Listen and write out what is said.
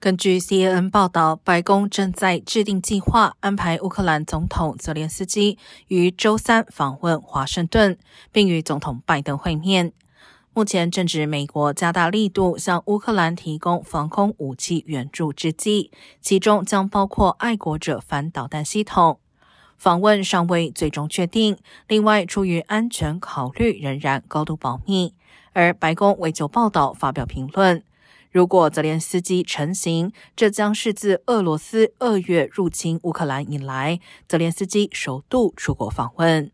根据 CNN 报道，白宫正在制定计划，安排乌克兰总统泽连斯基于周三访问华盛顿，并与总统拜登会面。目前正值美国加大力度向乌克兰提供防空武器援助之际，其中将包括爱国者反导弹系统。访问尚未最终确定，另外出于安全考虑，仍然高度保密。而白宫未就报道发表评论。如果泽连斯基成行，这将是自俄罗斯二月入侵乌克兰以来，泽连斯基首度出国访问。